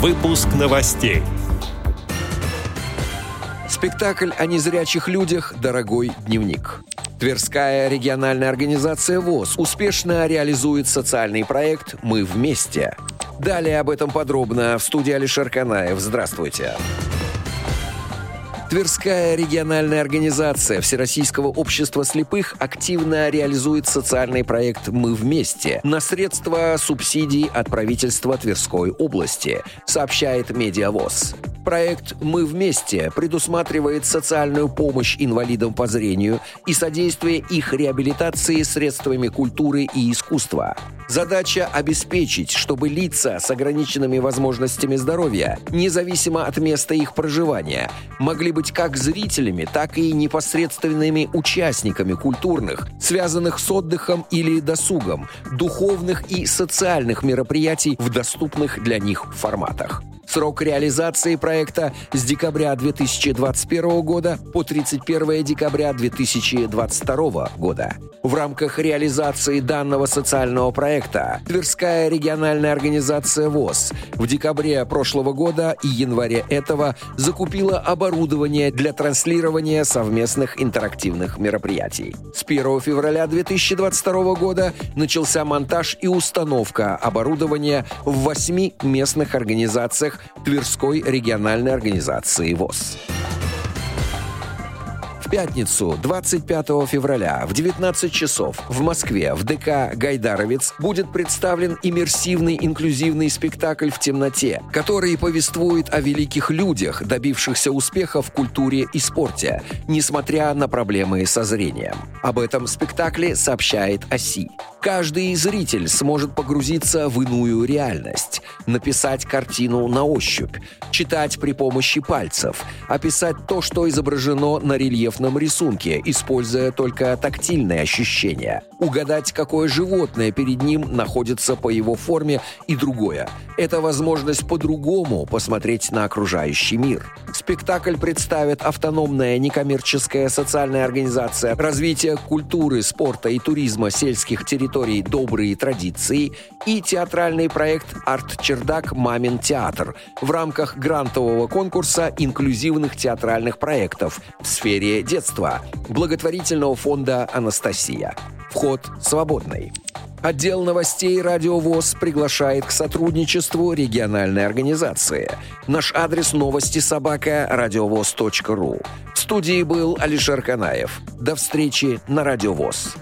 Выпуск новостей. Спектакль о незрячих людях «Дорогой дневник». Тверская региональная организация ВОЗ успешно реализует социальный проект «Мы вместе». Далее об этом подробно в студии Алишер Канаев. Здравствуйте. Здравствуйте. Тверская региональная организация Всероссийского общества слепых активно реализует социальный проект «Мы вместе» на средства субсидий от правительства Тверской области, сообщает Медиавоз. Проект «Мы вместе» предусматривает социальную помощь инвалидам по зрению и содействие их реабилитации средствами культуры и искусства. Задача – обеспечить, чтобы лица с ограниченными возможностями здоровья, независимо от места их проживания, могли быть как зрителями, так и непосредственными участниками культурных, связанных с отдыхом или досугом, духовных и социальных мероприятий в доступных для них форматах. Срок реализации проекта с декабря 2021 года по 31 декабря 2022 года. В рамках реализации данного социального проекта Тверская региональная организация ВОЗ в декабре прошлого года и январе этого закупила оборудование для транслирования совместных интерактивных мероприятий. С 1 февраля 2022 года начался монтаж и установка оборудования в восьми местных организациях Тверской региональной организации ВОЗ пятницу, 25 февраля в 19 часов в Москве в ДК «Гайдаровец» будет представлен иммерсивный инклюзивный спектакль «В темноте», который повествует о великих людях, добившихся успеха в культуре и спорте, несмотря на проблемы со зрением. Об этом спектакле сообщает ОСИ. Каждый зритель сможет погрузиться в иную реальность, написать картину на ощупь, читать при помощи пальцев, описать то, что изображено на рельефном рисунке, используя только тактильные ощущения, угадать, какое животное перед ним находится по его форме и другое. Это возможность по-другому посмотреть на окружающий мир. Спектакль представит автономная некоммерческая социальная организация развития культуры, спорта и туризма сельских территорий «Добрые традиции» и театральный проект «Арт-чердак. Мамин театр» в рамках грантового конкурса инклюзивных театральных проектов в сфере детства благотворительного фонда «Анастасия». Вход свободный. Отдел новостей «Радио ВОЗ» приглашает к сотрудничеству региональной организации. Наш адрес новости собака радиовоз.ру. В студии был Алишер Канаев. До встречи на «Радио ВОЗ».